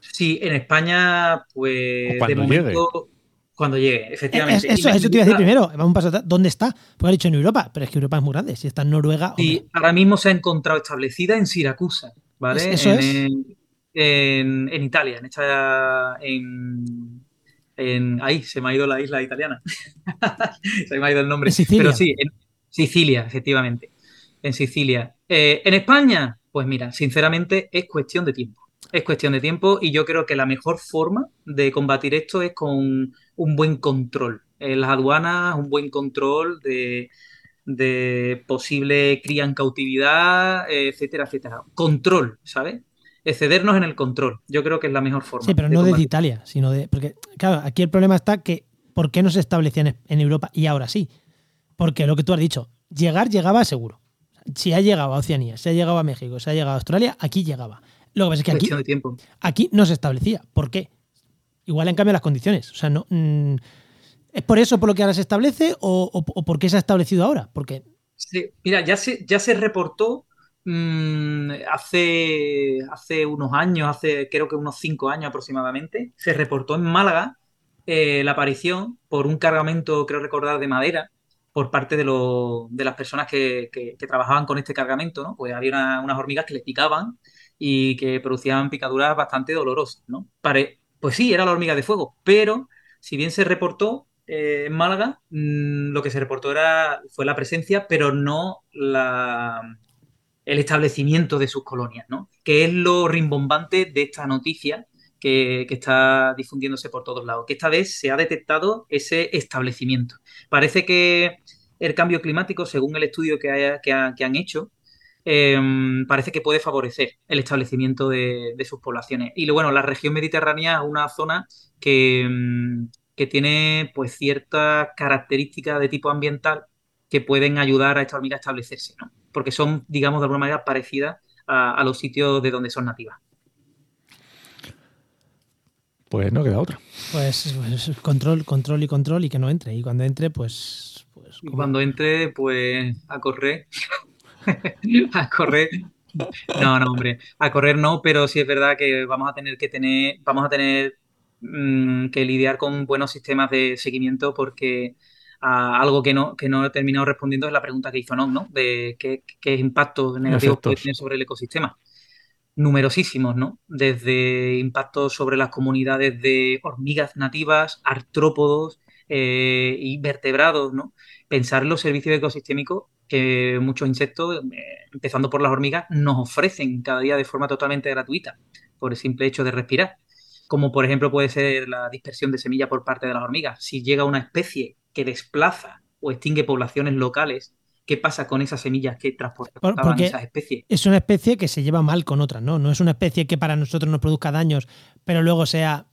Sí, en España, pues O cuando de momento, cuando llegue, Es- efectivamente. eso, Y eso te iba a decir primero. Vamos un paso atrás. ¿Dónde está? Porque ha dicho en Europa, pero es que Europa es muy grande. Si está en Noruega. Sí, hombre. ahora mismo se ha encontrado establecida en Siracusa, ¿vale? Es- eso en, es. En, en Italia, en esta, en, en- ahí se me ha ido la isla italiana, se me ha ido el nombre. Sicilia. Pero sí, en Sicilia, efectivamente, en Sicilia. Eh, en España, pues mira, sinceramente es cuestión de tiempo. Es cuestión de tiempo y yo creo que la mejor forma de combatir esto es con un buen control. En las aduanas, un buen control de, de posible cría en cautividad, etcétera, etcétera. Control, ¿sabes? Excedernos en el control. Yo creo que es la mejor forma. Sí, pero de no desde. Italia, sino de. Porque, claro, aquí el problema está que. ¿Por qué no se establecía en, Europa y ahora sí? Porque lo que tú has dicho, llegar llegaba seguro. Si ha llegado a Oceanía, si ha llegado a México, si ha llegado a Australia, aquí llegaba. Lo que pasa es que aquí, aquí no se establecía. ¿Por qué? Igual han cambiado las condiciones. O sea, no. mm, ¿Es por eso por lo que ahora se establece o, o- o por qué se ha establecido ahora? Porque Sí, mira, ya se, ya se reportó mm, hace, unos años, hace creo que unos cinco años aproximadamente, se reportó en Málaga eh, la aparición por un cargamento, creo recordar, de madera por parte de, las personas que, trabajaban con este cargamento, ¿no? Pues había una- unas hormigas que les picaban y que producían picaduras bastante dolorosas, ¿no? Pues sí, era la hormiga de fuego, pero si bien se reportó eh, en Málaga, mm, lo que se reportó era, fue la presencia, pero no la, el establecimiento de sus colonias, ¿no? Que es lo rimbombante de esta noticia que, está difundiéndose por todos lados, que esta vez se ha detectado ese establecimiento. Parece que el cambio climático, según el estudio que, han hecho, eh, parece que puede favorecer el establecimiento de, sus poblaciones. Y bueno, la región mediterránea es una zona que, mm, que tiene pues ciertas características de tipo ambiental que pueden ayudar a esta hormiga a establecerse, ¿no? Porque son, digamos, de alguna manera parecidas a, a los sitios de donde son nativas. Pues no queda otra. Pues, pues, control, control y control y que no entre. Y cuando entre, pues. pues Y cuando entre, pues a correr. a correr. No, no, hombre. A correr no, pero sí es verdad que vamos a tener que tener, vamos a tener mm, que lidiar con buenos sistemas de seguimiento porque algo que no, que no he terminado respondiendo es la pregunta que hizo Non, ¿no? De qué, qué impactos negativos puede tener sobre el ecosistema. Numerosísimos, ¿no? Desde impactos sobre las comunidades de hormigas nativas, artrópodos eh, y vertebrados, ¿no? Pensar en los servicios ecosistémicos que muchos insectos, eh, empezando por las hormigas, nos ofrecen cada día de forma totalmente gratuita, por el simple hecho de respirar. Como por ejemplo puede ser la dispersión de semillas por parte de las hormigas. Si llega una especie que desplaza o extingue poblaciones locales, ¿qué pasa con esas semillas que transportaban porque- esas especies? Es una especie que se lleva mal con otras, ¿no? No es una especie que para nosotros nos produzca daños, pero luego sea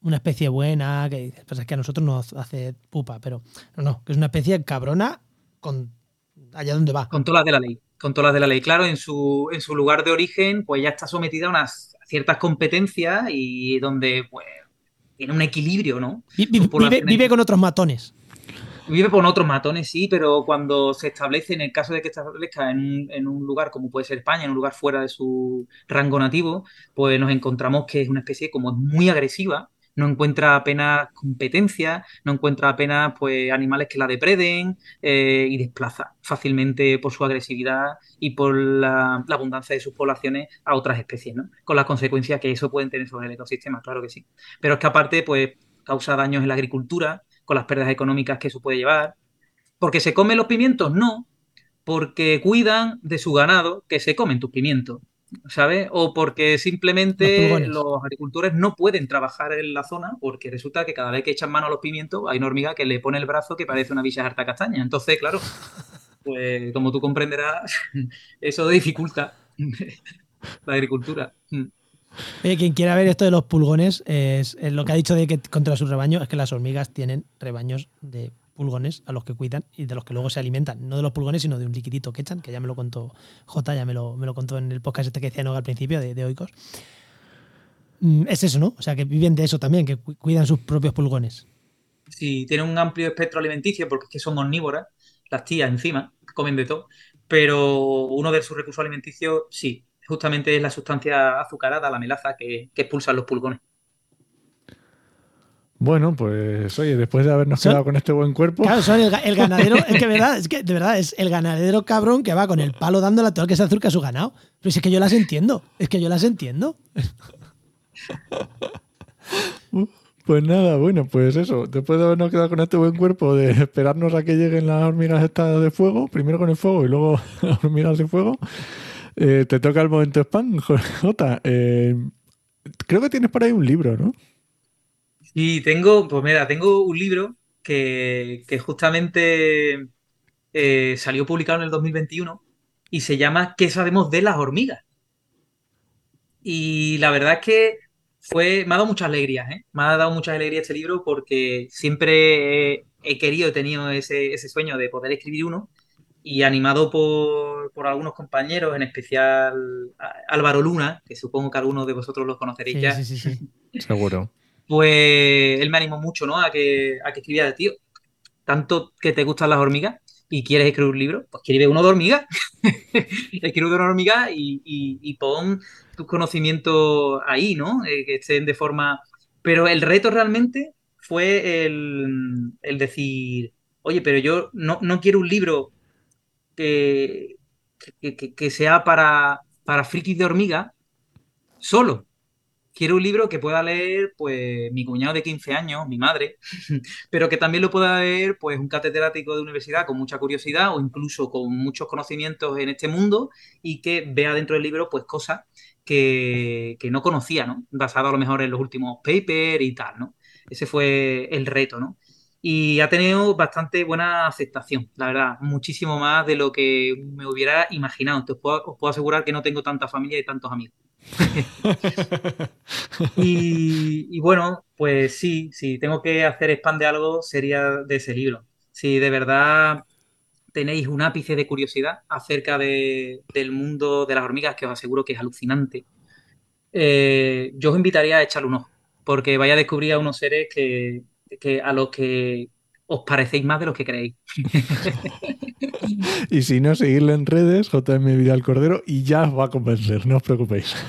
una especie buena, que dices, pues es que a nosotros nos hace pupa, pero no, no, que es una especie cabrona con allá donde va. Con todas las de la ley. Con todas las de la ley. Claro, en su, en su lugar de origen, pues ya está sometida a unas ciertas competencias y donde, pues, tiene un equilibrio, ¿no? Son Vive, con otros matones. Vive con otros matones, sí, pero cuando se establece, en el caso de que establezca en un, en un lugar como puede ser España, en un lugar fuera de su rango nativo, pues nos encontramos que es una especie como es muy agresiva, no encuentra apenas competencia, no encuentra apenas pues animales que la depreden eh, y desplaza fácilmente por su agresividad y por la, abundancia de sus poblaciones a otras especies, ¿no? Con las consecuencias que eso pueden tener sobre el ecosistema, claro que sí. Pero es que aparte, pues causa daños en la agricultura, con las pérdidas económicas que eso puede llevar. ¿Porque se comen los pimientos? No, porque cuidan de su ganado que se comen tus pimientos, ¿sabes? O porque simplemente los, agricultores no pueden trabajar en la zona porque resulta que cada vez que echan mano a los pimientos hay una hormiga que le pone el brazo que parece una bicha harta castaña. Entonces, claro, pues como tú comprenderás, eso dificulta la agricultura. Mm. Oye, quien quiera ver esto de los pulgones, es, es lo que ha dicho de que contra su rebaño es que las hormigas tienen rebaños de pulgones a los que cuidan y de los que luego se alimentan. No de los pulgones, sino de un liquidito que echan, que ya me lo contó J, ya me lo, me lo contó en el podcast este que decía Noga al principio de, de. Mm, Es eso, ¿no? O sea, que viven de eso también, que cu- cuidan sus propios pulgones. Sí, tienen un amplio espectro alimenticio porque es que son omnívoras, las tías encima, comen de todo, pero uno de sus recursos alimenticios, sí, justamente es la sustancia azucarada, la melaza, que, que expulsan los pulgones. Bueno, pues oye, después de habernos Son- quedado con este buen cuerpo, Claro, son el, ga- el ganadero, es que, verdad, es que de verdad es el ganadero cabrón que va con el palo dándole a todo el que se acerca a su ganado. Pero si es que yo las entiendo, es que yo las entiendo. pues nada, bueno, pues eso, después de habernos quedado con este buen cuerpo, de esperarnos a que lleguen las hormigas estas de fuego, primero con el fuego y luego las hormigas de fuego, eh, te toca el momento spam, Jota. Eh, creo que tienes por ahí un libro, ¿no? Y tengo, pues mira, tengo un libro que, que justamente eh, salió publicado en el 2021 y se llama ¿Qué sabemos de las hormigas? Y la verdad es que fue, me ha dado muchas alegrías, ¿eh? Me ha dado muchas alegrías este libro porque siempre he, he querido, he tenido ese, ese sueño de poder escribir uno y animado por, por algunos compañeros, en especial Álvaro Luna, que supongo que algunos de vosotros los conoceréis Sí, ya sí, sí, sí. Seguro. Pues él me animó mucho, ¿no? A que, a que escribiera, tío, tanto que te gustan las hormigas y quieres escribir un libro, pues escribe uno de hormiga. escribe uno de hormiga y, y, pon tus conocimientos ahí, ¿no? Eh, que estén de forma... Pero el reto realmente fue el, decir, oye, pero yo no, quiero un libro que, que, sea para, para frikis de hormiga solo. Quiero un libro que pueda leer, pues, mi cuñado de 15 años, mi madre, pero que también lo pueda leer, pues, un catedrático de universidad con mucha curiosidad o incluso con muchos conocimientos en este mundo y que vea dentro del libro, pues, cosas que, que no conocía, ¿no? Basado a lo mejor en los últimos papers y tal, ¿no? Ese fue el reto, ¿no? Y ha tenido bastante buena aceptación, la verdad, muchísimo más de lo que me hubiera imaginado. Entonces, os puedo asegurar que no tengo tanta familia y tantos amigos. y, bueno, pues sí, si tengo que hacer spam de algo, sería de ese libro. Si de verdad tenéis un ápice de curiosidad acerca del mundo de las hormigas, que os aseguro que es alucinante, eh, yo os invitaría a echarle un ojo porque vaya a descubrir a unos seres que, a los que os parecéis más de los que creéis. y si no, seguirle en redes, JM Vidal Cordero, y ya os va a convencer, no os preocupéis.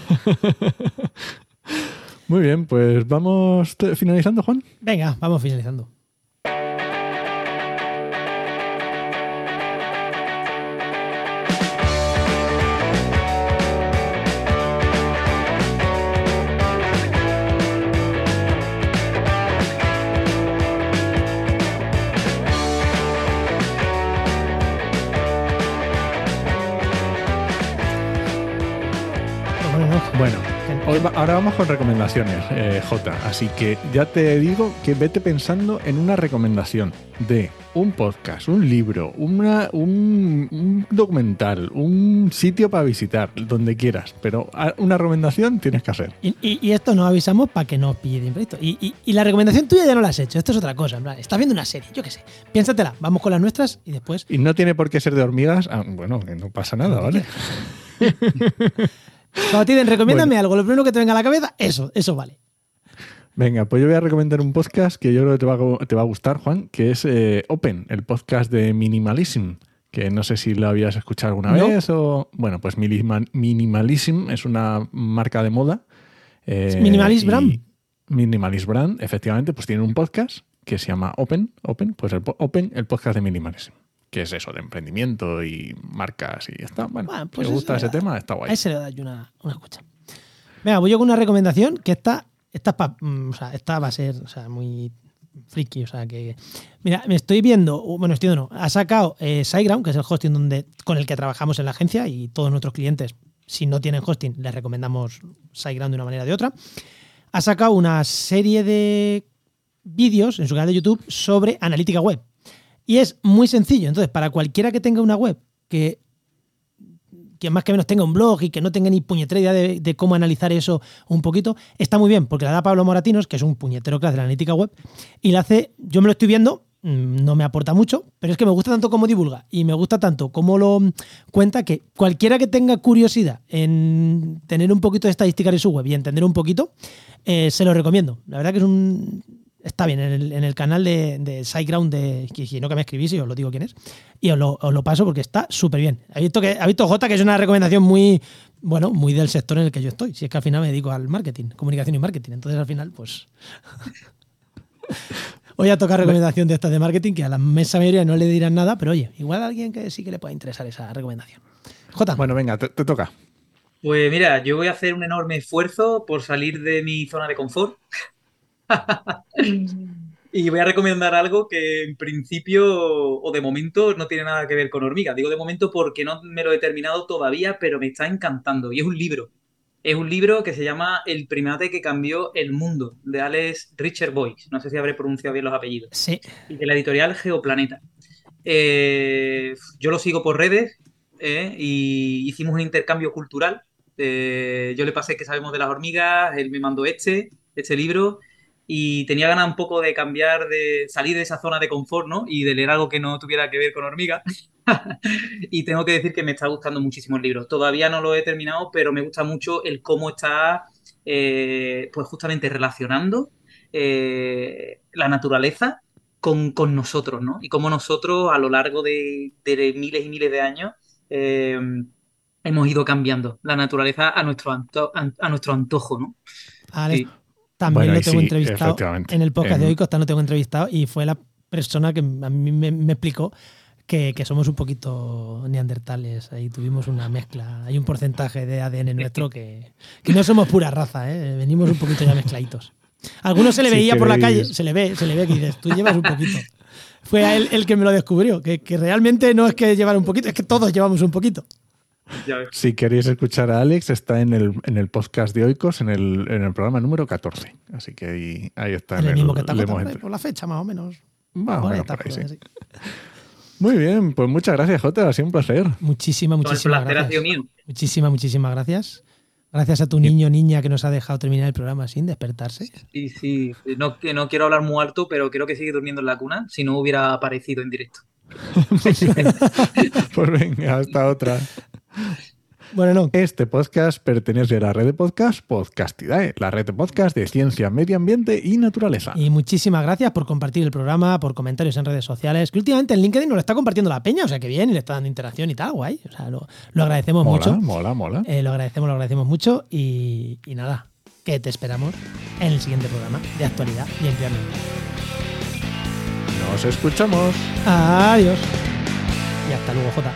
Muy bien, pues vamos finalizando, Juan. Venga, vamos finalizando. Ahora vamos con recomendaciones, eh, J. Así que ya te digo que vete pensando en una recomendación de un podcast, un libro, un, documental, un sitio para visitar, donde quieras. Pero una recomendación tienes que hacer. Y, esto nos avisamos para que no pille de imprevisto. Y, la recomendación tuya ya no la has hecho. Esto es otra cosa. estás viendo una serie, yo qué sé. Piénsatela. Vamos con las nuestras y después. Y no tiene por qué ser de hormigas. Ah, bueno, que no pasa nada, ¿vale? Cuando te recomiéndame algo, lo primero que te venga a la cabeza, eso, eso vale. Venga, pues yo voy a recomendar un podcast que yo creo que te va a, te va a gustar, Juan, que es eh, Open, el podcast de Minimalism, que no sé si lo habías escuchado alguna vez o... Bueno, pues Minimalism es una marca de moda. Eh, Minimalist Brand. Minimalist Brand, efectivamente, pues tiene un podcast que se llama Open, Open, pues el Open, el podcast de Minimalism que es eso, de emprendimiento y marcas y está. Bueno, pues gusta ese tema, está guay. A ese le da una, una escucha. Venga, voy yo con una recomendación que esta, esta, mm, o sea, esta va a ser o sea, muy friki, o sea que... Mira, me estoy viendo, bueno, estoy viendo, no, ha sacado eh, SiteGround, que es el hosting donde, con el que trabajamos en la agencia y todos nuestros clientes, si no tienen hosting, les recomendamos SiteGround de una manera o de otra. Ha sacado una serie de vídeos en su canal de YouTube sobre analítica web. Y es muy sencillo. Entonces, para cualquiera que tenga una web que, que más que menos tenga un blog y que no tenga ni puñetera idea de, cómo analizar eso un poquito, está muy bien, porque la da Pablo Moratinos, que es un puñetero clase de la analítica web, y la hace, yo me lo estoy viendo, mm, no me aporta mucho, pero es que me gusta tanto como divulga y me gusta tanto como lo cuenta que cualquiera que tenga curiosidad en tener un poquito de estadística en su web y entender un poquito, eh, se lo recomiendo. La verdad que es un está bien, en el, canal de, de SiteGround, de, que, no que me escribís y os lo digo quién es, y os lo, paso porque está súper bien. Ha visto, que, ha visto J que es una recomendación muy, bueno, muy del sector en el que yo estoy. Si es que al final me dedico al marketing, comunicación y marketing. Entonces al final, pues... Voy a tocar recomendación de estas de marketing que a la mesa mayoría no le dirán nada, pero oye, igual a alguien que sí que le pueda interesar esa recomendación. J. Bueno, venga, te toca. Pues mira, yo voy a hacer un enorme esfuerzo por salir de mi zona de confort y voy a recomendar algo que en principio o de momento no tiene nada que ver con hormigas. Digo de momento porque no me lo he terminado todavía, pero me está encantando. Y es un libro. Es un libro que se llama El primate que cambió el mundo, de Alex Richard Boyce. No sé si habré pronunciado bien los apellidos. Sí. Y de la editorial Geoplaneta. Eh, yo lo sigo por redes eh, y hicimos un intercambio cultural. Eh, yo le pasé que sabemos de las hormigas, él me mandó este, este libro y tenía ganas un poco de cambiar, de salir de esa zona de confort, ¿no? Y de leer algo que no tuviera que ver con hormigas. y tengo que decir que me está gustando muchísimo el libro. Todavía no lo he terminado, pero me gusta mucho el cómo está, eh, pues justamente relacionando eh, la naturaleza con, con nosotros, ¿no? Y cómo nosotros a lo largo de, de miles y miles de años eh, hemos ido cambiando la naturaleza a nuestro, anto- a nuestro antojo, ¿no? Sí. También Bueno, lo tengo sí, entrevistado en el podcast de En- hoy, Costa lo tengo entrevistado y fue la persona que a mí me, me explicó que, que somos un poquito neandertales. Ahí tuvimos una mezcla, hay un porcentaje de ADN nuestro que, que no somos pura raza, ¿eh? venimos un poquito ya mezcladitos. A algunos se le veía por la calle, se le ve, se le ve que dices, tú llevas un poquito. Fue a él el que me lo descubrió, que, que realmente no es que llevar un poquito, es que todos llevamos un poquito. Si queréis escuchar a Alex, está en el, en el podcast de Oikos, en el, en el programa número 14. Así que ahí, ahí está. Es en el mismo que está por, la fecha, más o menos. Más o menos por ahí, sí. Muy bien, pues muchas gracias, Jota. Ha sido un placer. Muchísimas, el muchísimas gracias. Muchísimas, muchísimas gracias. Gracias a tu niño o niña que nos ha dejado terminar el programa sin despertarse. Sí, sí. No, que no quiero hablar muy alto, pero creo que sigue durmiendo en la cuna si no hubiera aparecido en directo. Pues venga, hasta otra. Bueno, no. Este podcast pertenece a la red de podcast Podcastidae, la red de podcast de ciencia, medio ambiente y naturaleza. Y muchísimas gracias por compartir el programa, por comentarios en redes sociales, que últimamente en LinkedIn nos lo está compartiendo la peña, o sea que bien, y le está dando interacción y tal, guay. O sea, lo, lo agradecemos mola, mucho. mola, mola. Eh, lo agradecemos, lo agradecemos mucho y, y nada, que te esperamos en el siguiente programa de actualidad y empleo ambiental. Nos escuchamos. Adiós. Y hasta luego, Jota.